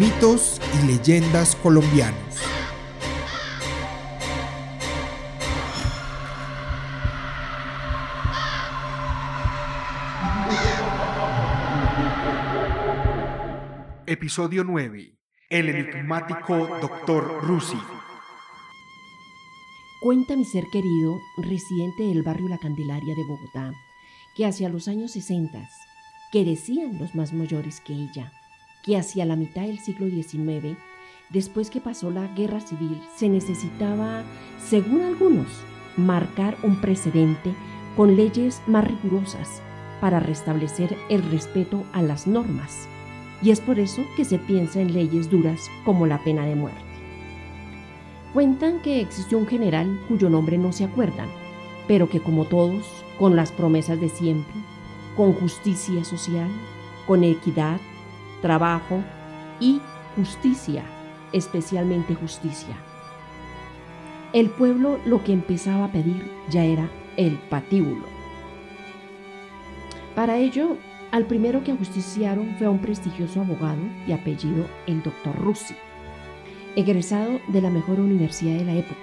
Mitos y leyendas colombianos. Episodio 9. El enigmático Dr. Rusi. Cuenta mi ser querido, residente del barrio La Candelaria de Bogotá, que hacia los años 60, que decían los más mayores que ella, que hacia la mitad del siglo XIX, después que pasó la guerra civil, se necesitaba, según algunos, marcar un precedente con leyes más rigurosas para restablecer el respeto a las normas. Y es por eso que se piensa en leyes duras como la pena de muerte. Cuentan que existió un general cuyo nombre no se acuerdan, pero que como todos, con las promesas de siempre, con justicia social, con equidad, trabajo y justicia, especialmente justicia. El pueblo lo que empezaba a pedir ya era el patíbulo. Para ello, al primero que ajusticiaron fue a un prestigioso abogado de apellido el doctor Russi, egresado de la mejor universidad de la época,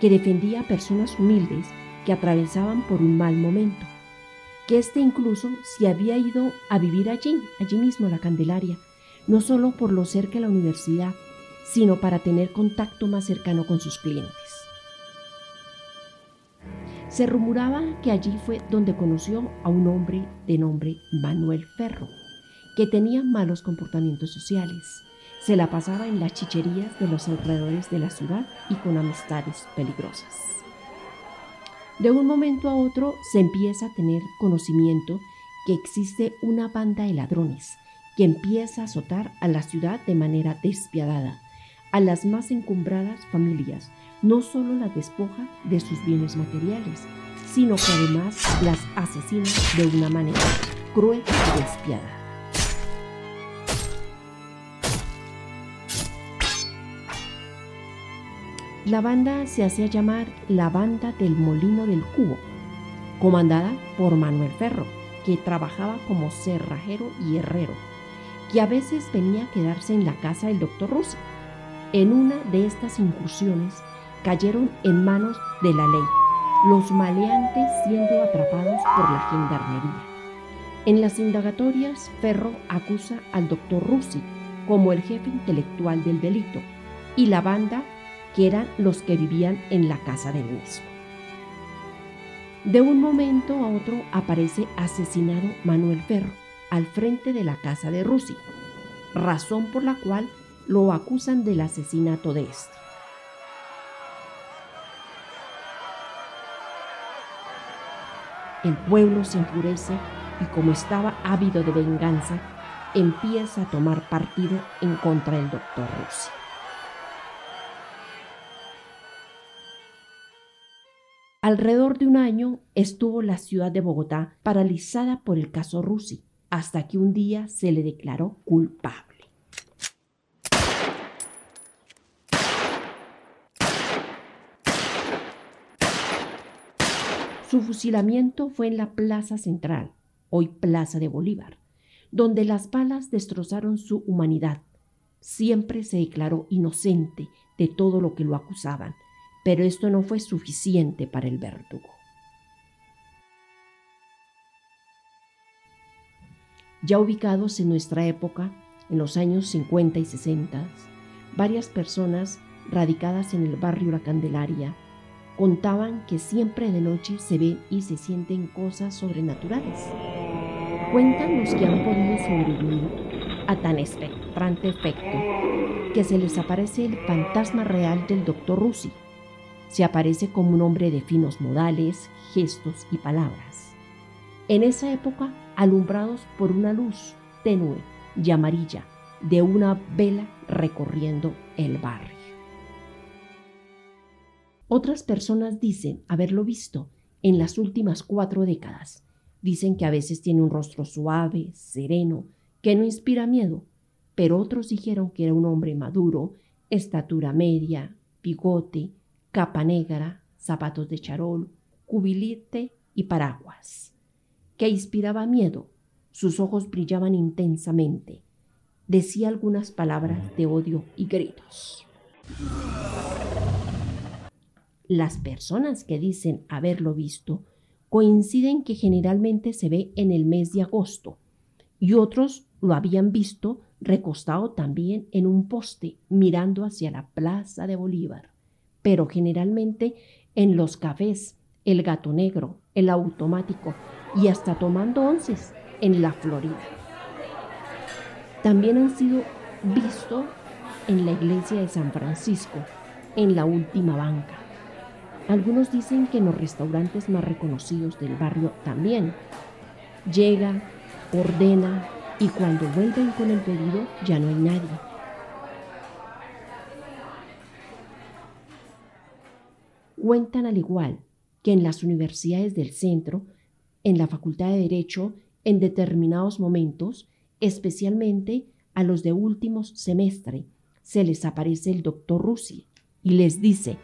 que defendía a personas humildes que atravesaban por un mal momento que éste incluso se había ido a vivir allí, allí mismo en la Candelaria, no solo por lo cerca de la universidad, sino para tener contacto más cercano con sus clientes. Se rumoraba que allí fue donde conoció a un hombre de nombre Manuel Ferro, que tenía malos comportamientos sociales. Se la pasaba en las chicherías de los alrededores de la ciudad y con amistades peligrosas. De un momento a otro se empieza a tener conocimiento que existe una banda de ladrones que empieza a azotar a la ciudad de manera despiadada. A las más encumbradas familias no solo las despoja de sus bienes materiales, sino que además las asesina de una manera cruel y despiadada. La banda se hacía llamar la Banda del Molino del Cubo, comandada por Manuel Ferro, que trabajaba como cerrajero y herrero, que a veces venía a quedarse en la casa del doctor Rusi. En una de estas incursiones cayeron en manos de la ley, los maleantes siendo atrapados por la gendarmería. En las indagatorias, Ferro acusa al doctor Rusi como el jefe intelectual del delito y la banda eran los que vivían en la casa del mismo. De un momento a otro aparece asesinado Manuel Ferro al frente de la casa de Rusi, razón por la cual lo acusan del asesinato de este. El pueblo se enfurece y como estaba ávido de venganza, empieza a tomar partido en contra del doctor Rusi. Alrededor de un año estuvo la ciudad de Bogotá paralizada por el caso Rusi, hasta que un día se le declaró culpable. Su fusilamiento fue en la Plaza Central, hoy Plaza de Bolívar, donde las balas destrozaron su humanidad. Siempre se declaró inocente de todo lo que lo acusaban pero esto no fue suficiente para el verdugo. Ya ubicados en nuestra época, en los años 50 y 60, varias personas radicadas en el barrio La Candelaria contaban que siempre de noche se ven y se sienten cosas sobrenaturales. Cuentan los que han podido sobrevivir a tan espectrante efecto que se les aparece el fantasma real del doctor Rusi, se aparece como un hombre de finos modales, gestos y palabras. En esa época, alumbrados por una luz tenue y amarilla, de una vela recorriendo el barrio. Otras personas dicen haberlo visto en las últimas cuatro décadas. Dicen que a veces tiene un rostro suave, sereno, que no inspira miedo, pero otros dijeron que era un hombre maduro, estatura media, bigote, capa negra, zapatos de charol, cubilete y paraguas, que inspiraba miedo, sus ojos brillaban intensamente, decía algunas palabras de odio y gritos. Las personas que dicen haberlo visto coinciden que generalmente se ve en el mes de agosto y otros lo habían visto recostado también en un poste mirando hacia la plaza de Bolívar, pero generalmente en los cafés, el gato negro, el automático y hasta tomando onces en la Florida. También han sido vistos en la iglesia de San Francisco, en la última banca, algunos dicen que en los restaurantes más reconocidos del barrio también. Llega, ordena y cuando vuelven con el pedido ya no hay nadie. Cuentan al igual que en las universidades del centro, en la Facultad de Derecho, en determinados momentos, especialmente a los de últimos semestre, se les aparece el doctor Rusi y les dice,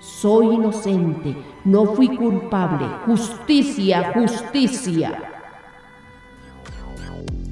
Soy inocente, no fui culpable. Justicia, justicia.